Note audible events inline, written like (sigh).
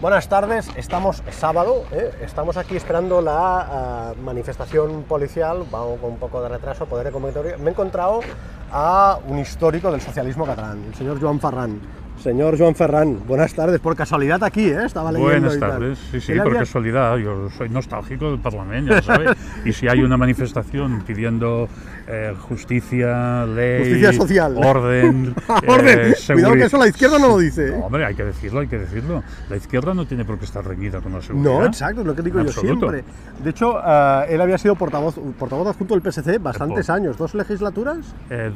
Buenas tardes, estamos sábado, ¿eh? estamos aquí esperando la uh, manifestación policial, vamos con un poco de retraso, poder de comentario. Me he encontrado a un histórico del socialismo catalán, el señor Joan Ferran. Señor Joan Ferran, buenas tardes, por casualidad aquí, ¿eh? Estaba leyendo Buenas tardes, sí, sí, por casualidad, yo soy nostálgico del Parlamento, ya sabe. (laughs) y si hay una manifestación pidiendo eh, justicia, ley, Justicia social. orden, (laughs) Orden, eh, cuidado que eso la izquierda no lo dice. ¿eh? No, hombre, hay que decirlo, hay que decirlo. La izquierda no tiene por qué estar reñida con la seguridad. No, exacto, es lo que digo yo siempre. De hecho, eh, él había sido portavoz, portavoz adjunto del PSC bastantes años, dos legislaturas. Eh,